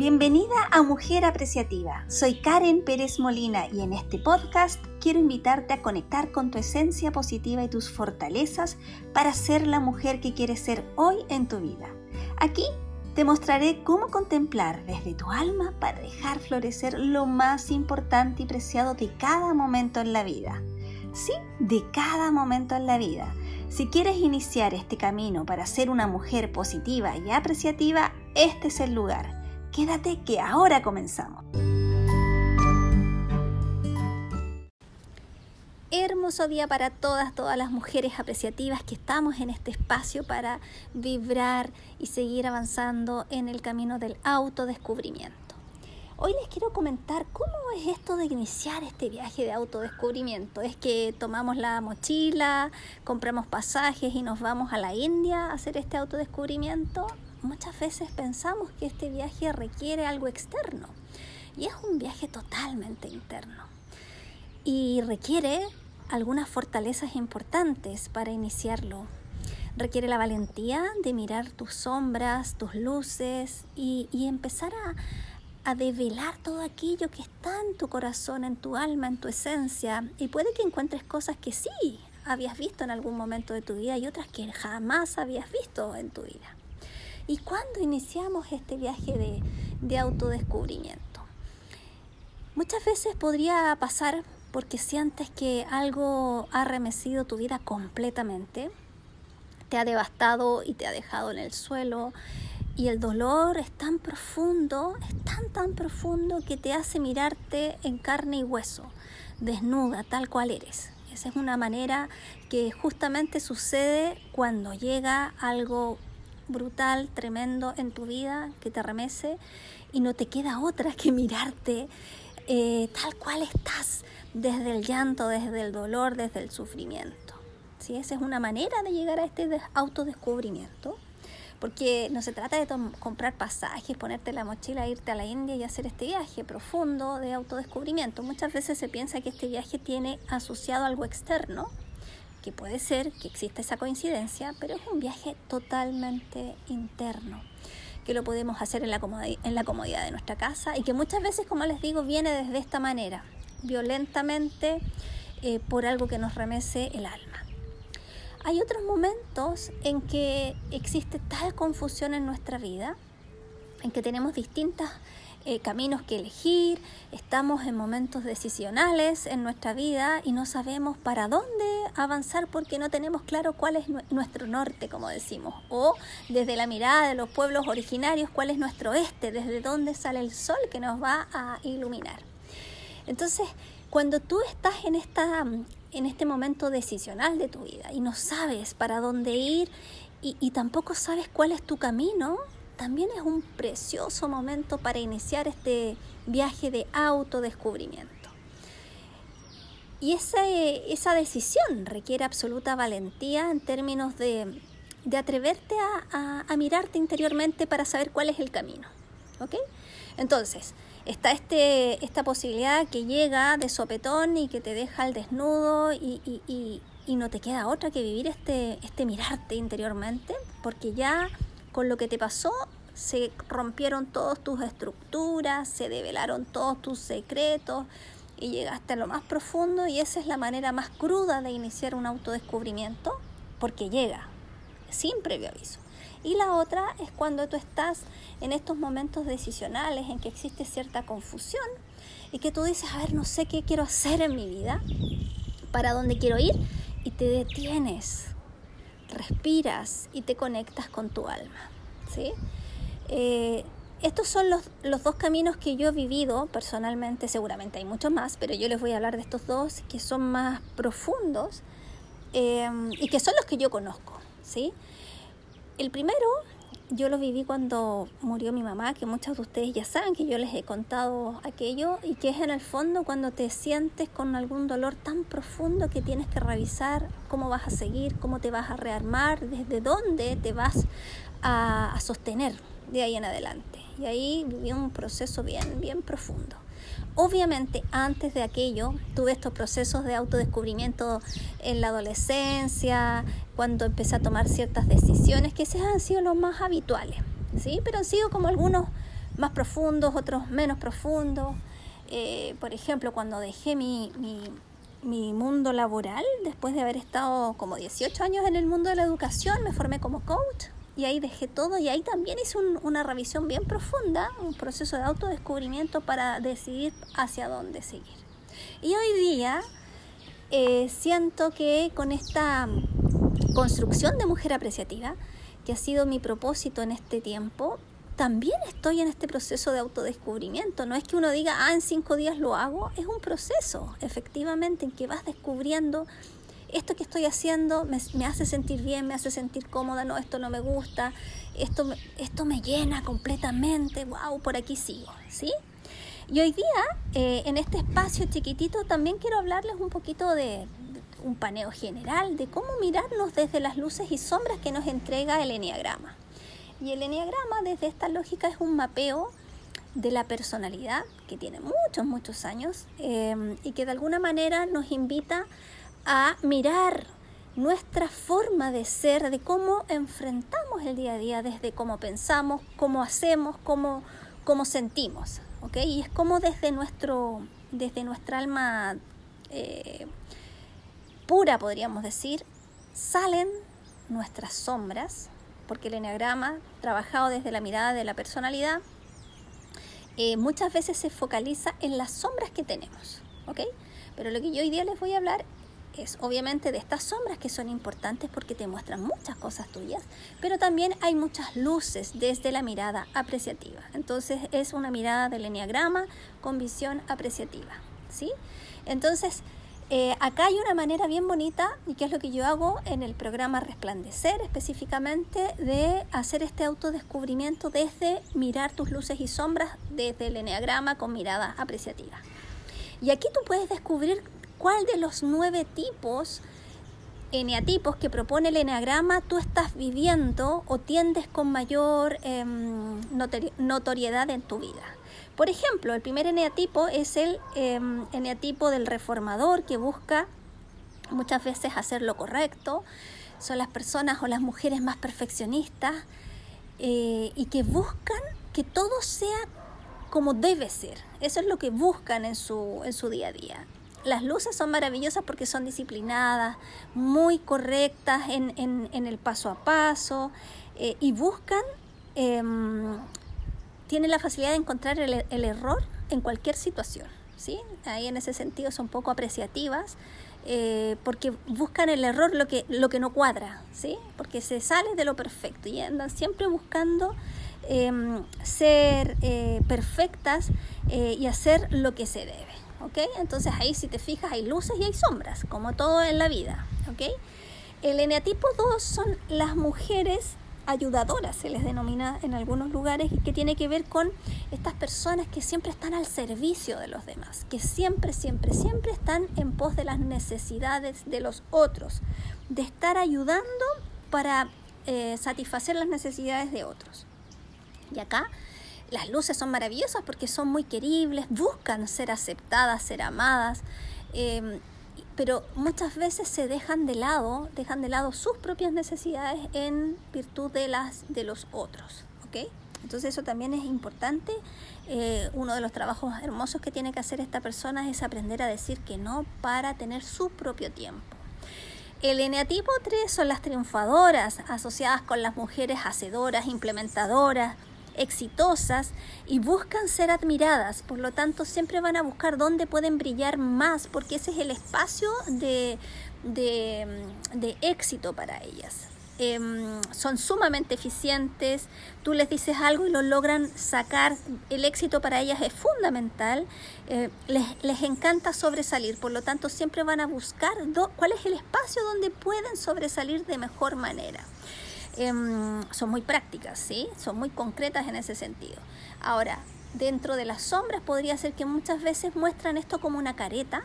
Bienvenida a Mujer Apreciativa. Soy Karen Pérez Molina y en este podcast quiero invitarte a conectar con tu esencia positiva y tus fortalezas para ser la mujer que quieres ser hoy en tu vida. Aquí te mostraré cómo contemplar desde tu alma para dejar florecer lo más importante y preciado de cada momento en la vida. Sí, de cada momento en la vida. Si quieres iniciar este camino para ser una mujer positiva y apreciativa, este es el lugar. Quédate que ahora comenzamos. Hermoso día para todas, todas las mujeres apreciativas que estamos en este espacio para vibrar y seguir avanzando en el camino del autodescubrimiento. Hoy les quiero comentar cómo es esto de iniciar este viaje de autodescubrimiento. Es que tomamos la mochila, compramos pasajes y nos vamos a la India a hacer este autodescubrimiento muchas veces pensamos que este viaje requiere algo externo y es un viaje totalmente interno y requiere algunas fortalezas importantes para iniciarlo. Requiere la valentía de mirar tus sombras, tus luces y, empezar a, a develar todo aquello que está en tu corazón, en tu alma, en tu esencia. Y puede que encuentres cosas que sí habías visto en algún momento de tu vida y otras que jamás habías visto en tu vida. ¿Y cuándo iniciamos este viaje de, autodescubrimiento? Muchas veces podría pasar porque sientes que algo ha remecido tu vida completamente, te ha devastado y te ha dejado en el suelo, y el dolor es tan profundo, es tan, tan profundo que te hace mirarte en carne y hueso, desnuda, tal cual eres. Esa es una manera que justamente sucede cuando llega algo brutal, tremendo en tu vida que te remece y no te queda otra que mirarte eh, tal cual estás, desde el llanto, desde el dolor, desde el sufrimiento. ¿Sí? Esa es una manera de llegar a este autodescubrimiento, porque no se trata de comprar pasajes, ponerte la mochila, irte a la India y hacer este viaje profundo de autodescubrimiento. Muchas veces se piensa que este viaje tiene asociado algo externo, que puede ser que exista esa coincidencia, pero es un viaje totalmente interno, que lo podemos hacer en la, comodidad, de nuestra casa y que muchas veces, como les digo, viene desde esta manera, violentamente, eh, por algo que nos remece el alma. Hay otros momentos en que existe tal confusión en nuestra vida, en que tenemos distintas eh, caminos que elegir, estamos en momentos decisionales en nuestra vida y no sabemos para dónde avanzar porque no tenemos claro cuál es nuestro norte, como decimos, o desde la mirada de los pueblos originarios, cuál es nuestro este, desde dónde sale el sol que nos va a iluminar. Entonces, cuando tú estás en, esta, en este momento decisional de tu vida y no sabes para dónde ir y, y tampoco sabes cuál es tu camino, también es un precioso momento para iniciar este viaje de autodescubrimiento. Y esa, esa decisión requiere absoluta valentía en términos de, atreverte a, mirarte interiormente para saber cuál es el camino. ¿Ok? Entonces, está este, esta posibilidad que llega de sopetón y que te deja al desnudo y, y, y no te queda otra que vivir este, este mirarte interiormente, porque ya con lo que te pasó se rompieron todas tus estructuras, se develaron todos tus secretos y llegaste a lo más profundo y esa es la manera más cruda de iniciar un autodescubrimiento porque llega sin previo aviso. Y la otra es cuando tú estás en estos momentos decisionales en que existe cierta confusión y que tú dices, a ver, no sé qué quiero hacer en mi vida, para dónde quiero ir, y te detienes, respiras y te conectas con tu alma. ¿sí? Eh, estos son los, dos caminos que yo he vivido personalmente, seguramente hay muchos más, pero yo les voy a hablar de estos dos que son más profundos eh, y que son los que yo conozco. ¿sí? El primero yo lo viví cuando murió mi mamá, que muchos de ustedes ya saben que yo les he contado aquello, y que es en el fondo cuando te sientes con algún dolor tan profundo que tienes que revisar cómo vas a seguir, cómo te vas a rearmar, desde dónde te vas a, sostener de ahí en adelante. Y ahí viví un proceso bien, bien profundo. Obviamente antes de aquello tuve estos procesos de autodescubrimiento en la adolescencia, cuando empecé a tomar ciertas decisiones que se han sido los más habituales, ¿sí? Pero han sido como algunos más profundos, otros menos profundos. Eh, por ejemplo, cuando dejé mi, mi, mundo laboral, después de haber estado como 18 años en el mundo de la educación, me formé como coach y ahí dejé todo y ahí también hice una revisión bien profunda, un proceso de autodescubrimiento para decidir hacia dónde seguir. Y hoy día eh, siento que con esta construcción de mujer apreciativa, que ha sido mi propósito en este tiempo, también estoy en este proceso de autodescubrimiento. No es que uno diga, ah, en cinco días lo hago, es un proceso, efectivamente, en que vas descubriendo esto que estoy haciendo me, hace sentir bien, me hace sentir cómoda, no, esto no me gusta, esto, esto me llena completamente, wow, por aquí sigo, ¿sí? Y hoy día, eh, en este espacio chiquitito, también quiero hablarles un poquito de, un paneo general de cómo mirarnos desde las luces y sombras que nos entrega el Enneagrama. Y el Enneagrama, desde esta lógica, es un mapeo de la personalidad que tiene muchos, muchos años eh, y que de alguna manera nos invita a mirar nuestra forma de ser, de cómo enfrentamos el día a día, desde cómo pensamos, cómo hacemos, cómo, cómo sentimos. Y es como desde, nuestro, desde nuestra alma eh, pura, podríamos decir, salen nuestras sombras, porque el enneagrama, trabajado desde la mirada de la personalidad, eh, muchas veces se focaliza en las sombras que tenemos, ¿ok? Pero lo que yo hoy día les voy a hablar obviamente de estas sombras que son importantes porque te muestran muchas cosas tuyas, pero también hay muchas luces desde la mirada apreciativa. Entonces es una mirada del enneagrama con visión apreciativa, ¿sí? Entonces, eh, acá hay una manera bien bonita, y que es lo que yo hago en el programa Resplandecer específicamente, de hacer este autodescubrimiento desde mirar tus luces y sombras desde el enneagrama con mirada apreciativa. Y aquí tú puedes descubrir cuál de los nueve tipos eneatipos que propone el eneagrama tú estás viviendo o tiendes con mayor em, notoriedad en tu vida. Por ejemplo, el primer eneatipo es el em, eneatipo del reformador que busca muchas veces hacer lo correcto. Son las personas o las mujeres más perfeccionistas eh, y que buscan que todo sea como debe ser. Eso es lo que buscan en su, en su día a día las luces son maravillosas porque son disciplinadas, muy correctas en, el paso a paso eh, y buscan, em, tienen la facilidad de encontrar el, error en cualquier situación. ¿sí? Ahí en ese sentido son poco apreciativas. Eh, porque buscan el error, lo que, lo que no cuadra, ¿sí? porque se sale de lo perfecto y andan siempre buscando em, ser eh, perfectas y hacer lo que se debe. ¿Ok? Entonces ahí si te fijas hay luces y hay sombras, como todo en la vida, ¿ok? El eneatipo 2 son las mujeres ayudadoras, se les denomina en algunos lugares, que tiene que ver con estas personas que siempre están al servicio de los demás, que siempre, siempre, siempre están en pos de las necesidades de los otros, de estar ayudando para eh, satisfacer las necesidades de otros. Y acá las luces son maravillosas porque son muy queribles, buscan ser aceptadas, ser amadas, em, pero muchas veces se dejan de lado, dejan de lado sus propias necesidades en virtud de las de los otros, ¿ok? Entonces eso también es importante. Eh, uno de los trabajos hermosos que tiene que hacer esta persona es aprender a decir que no para tener su propio tiempo. El eneatipo 3 son las triunfadoras, asociadas con las mujeres hacedoras, implementadoras, exitosas y buscan ser admiradas, por lo tanto siempre van a buscar dónde pueden brillar más, porque ese es el espacio de, de, éxito para ellas. Em, son sumamente eficientes, tú les dices algo y lo logran sacar, el éxito para ellas es fundamental, eh, les, les, encanta sobresalir, por lo tanto siempre van a buscar cuál es el espacio donde pueden sobresalir de mejor manera. Em, son muy prácticas, ¿sí? Son muy concretas en ese sentido. Ahora, dentro de las sombras podría ser que muchas veces muestran esto como una careta,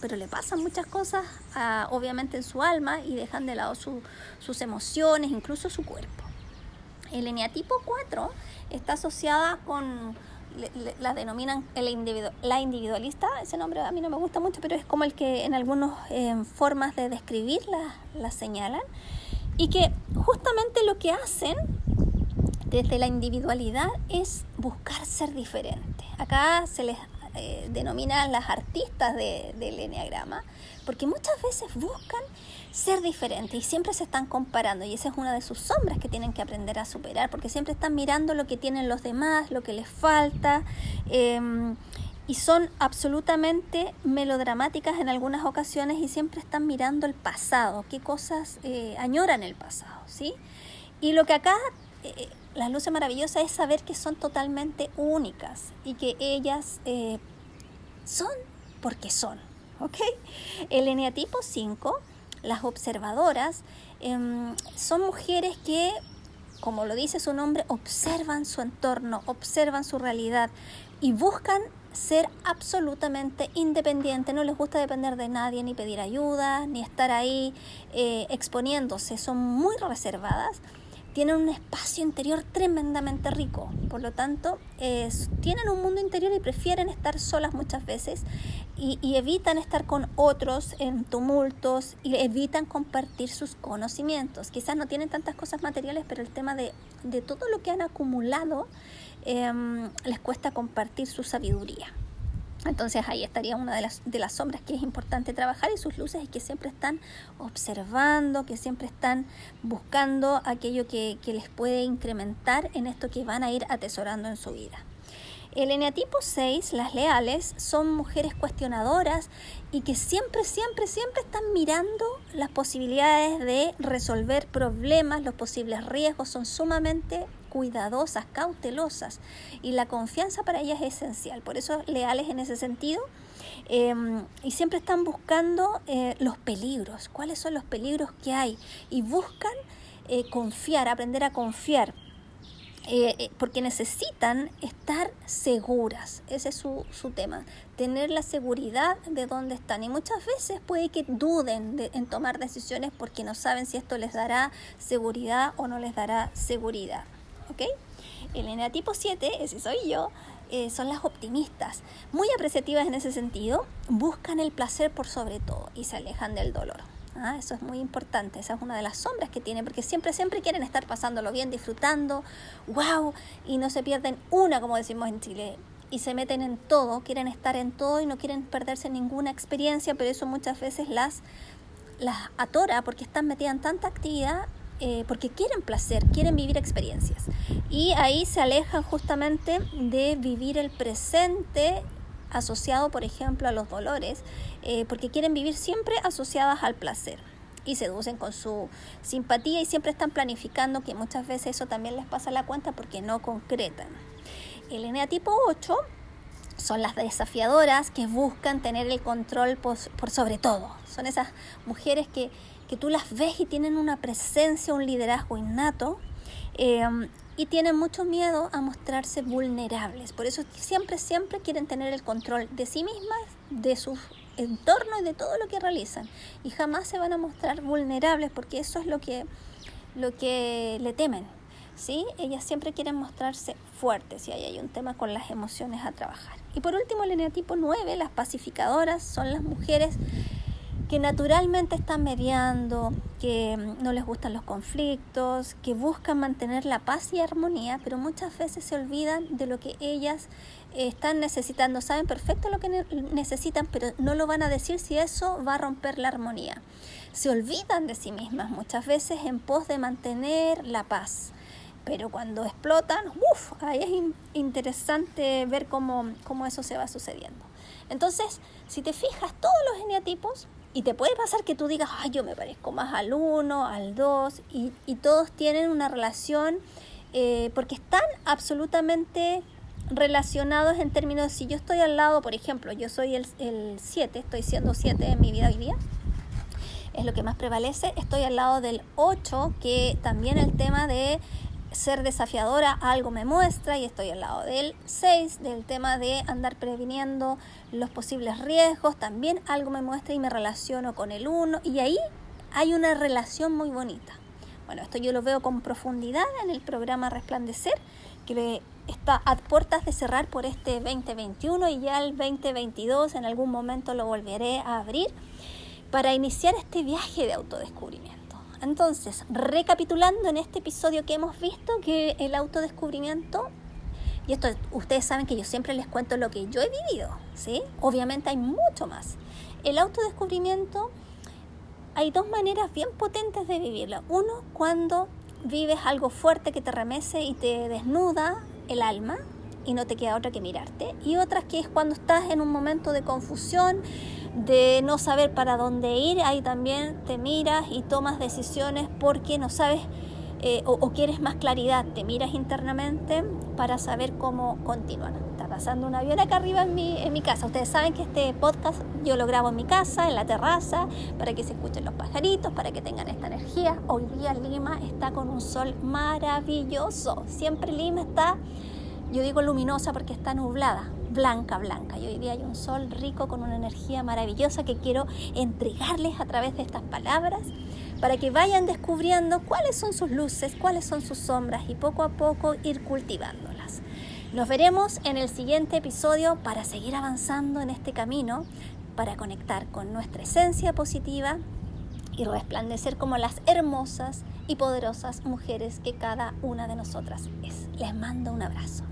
pero le pasan muchas cosas, obviamente, en su alma y dejan de lado sus emociones, incluso su cuerpo. El eneatipo 4 está asociada con, la denominan la individualista, ese nombre a mí no me gusta mucho, pero es como el que en algunas em, formas de describirla la señalan y que justamente lo que hacen desde la individualidad es buscar ser diferente. Acá se les eh, denominan las artistas del enneagrama, porque muchas veces buscan ser diferentes y siempre se están comparando y esa es una de sus sombras que tienen que aprender a superar, porque siempre están mirando lo que tienen los demás, lo que les falta. Em, y son absolutamente melodramáticas en algunas ocasiones y siempre están mirando el pasado, qué cosas eh, añoran el pasado, ¿sí? Y lo que acá eh, las luces maravillosas es saber que son totalmente únicas y que ellas eh, son porque son. ¿ok? El eneatipo 5, las observadoras, em, son mujeres que, como lo dice su nombre, observan su entorno, observan su realidad y buscan ser absolutamente independientes, no les gusta depender de nadie, ni pedir ayuda, ni estar ahí eh, exponiéndose, son muy reservadas tienen un espacio interior tremendamente rico. Por lo tanto, tienen un mundo interior y prefieren estar solas muchas veces y, evitan estar con otros en tumultos y evitan compartir sus conocimientos. Quizás no tienen tantas cosas materiales, pero el tema de, todo lo que han acumulado em, les cuesta compartir su sabiduría. Entonces ahí estaría una de las, de las sombras que es importante trabajar y sus luces y que siempre están observando, que siempre están buscando aquello que, que les puede incrementar en esto que van a ir atesorando en su vida. El eneatipo 6, las leales, son mujeres cuestionadoras y que siempre, siempre, siempre están mirando las posibilidades de resolver problemas, los posibles riesgos, son sumamente cuidadosas, cautelosas y la confianza para ellas es esencial. Por eso leales en ese sentido. Em, y siempre están buscando eh, los peligros, cuáles son los peligros que hay y buscan eh, confiar, aprender a confiar. Eh, porque necesitan estar seguras, ese es su, su, tema, tener la seguridad de dónde están. Y muchas veces puede que duden en tomar decisiones porque no saben si esto les dará seguridad o no les dará seguridad. ¿ok? El eneatipo 7, ese soy yo, eh, son las optimistas, muy apreciativas en ese sentido, buscan el placer por sobre todo y se alejan del dolor. ¿Ah? Eso es muy importante, esa es una de las sombras que tienen, porque siempre, siempre quieren estar pasándolo bien, disfrutando, wow, y no se pierden una, como decimos en Chile, y se meten en todo, quieren estar en todo y no quieren perderse ninguna experiencia, pero eso muchas veces las, las atora porque están metidas en tanta actividad eh, porque quieren placer, quieren vivir experiencias. Y ahí se alejan justamente de vivir el presente asociado, por ejemplo, a los dolores, eh, porque quieren vivir siempre asociadas al placer y seducen con su simpatía y siempre están planificando, que muchas veces eso también les pasa la cuenta porque no concretan. El eneatipo 8 son las desafiadoras que buscan tener el control por sobre todo. Son esas mujeres que que tú las ves y tienen una presencia, un liderazgo innato. Em, y tienen mucho miedo a mostrarse vulnerables. Por eso siempre, siempre quieren tener el control de sí mismas, de su entorno y de todo lo que realizan. Y jamás se van a mostrar vulnerables porque eso es lo que, lo que le temen. ¿sí? Ellas siempre quieren mostrarse fuertes y ahí hay un tema con las emociones a trabajar. Y por último, el eneatipo 9, las pacificadoras, son las mujeres que naturalmente están mediando, que no les gustan los conflictos, que buscan mantener la paz y armonía, pero muchas veces se olvidan de lo que ellas están necesitando. Saben perfecto lo que necesitan, pero no lo van a decir si eso va a romper la armonía. Se olvidan de sí mismas muchas veces en pos de mantener la paz. Pero cuando explotan, uff, ahí es interesante ver cómo, cómo eso se va sucediendo. Entonces, si te fijas, todos los eneatipos y te puede pasar que tú digas, ay, yo me parezco más al 1, al 2, y, y, todos tienen una relación eh, porque están absolutamente relacionados en términos de si yo estoy al lado, por ejemplo, yo soy el 7, estoy siendo 7 en mi vida hoy día, es lo que más prevalece, estoy al lado del 8, que también el tema de ser desafiadora algo me muestra y estoy al lado del 6, del tema de andar previniendo los posibles riesgos, también algo me muestra y me relaciono con el 1 y ahí hay una relación muy bonita. Bueno, esto yo lo veo con profundidad en el programa Resplandecer, que está a puertas de cerrar por este 2021 y ya el 2022 en algún momento lo volveré a abrir para iniciar este viaje de autodescubrimiento Entonces, recapitulando en este episodio que hemos visto que el autodescubrimiento, y esto ustedes saben que yo siempre les cuento lo que yo he vivido, ¿sí? Obviamente hay mucho más. El autodescubrimiento, hay dos maneras bien potentes de vivirlo. Uno, cuando vives algo fuerte que te remece y te desnuda el alma y no te queda otra que mirarte. Y otra que es cuando estás en un momento de confusión, de no saber para dónde ir, ahí también te miras y tomas decisiones porque no sabes eh, o, quieres más claridad, te miras internamente para saber cómo continuar. Está pasando un avión acá arriba en mi, en mi casa. Ustedes saben que este podcast yo lo grabo en mi casa, en la terraza, para que se escuchen los pajaritos, para que tengan esta energía. Hoy día Lima está con un sol maravilloso. Siempre Lima está, yo digo luminosa porque está nublada, blanca, blanca. Y hoy día hay un sol rico con una energía maravillosa que quiero entregarles a través de estas palabras para que vayan descubriendo cuáles son sus luces, cuáles son sus sombras y poco a poco ir cultivándolas. Nos veremos en el siguiente episodio para seguir avanzando en este camino, para conectar con nuestra esencia positiva y resplandecer como las hermosas y poderosas mujeres que cada una de nosotras es. Les mando un abrazo.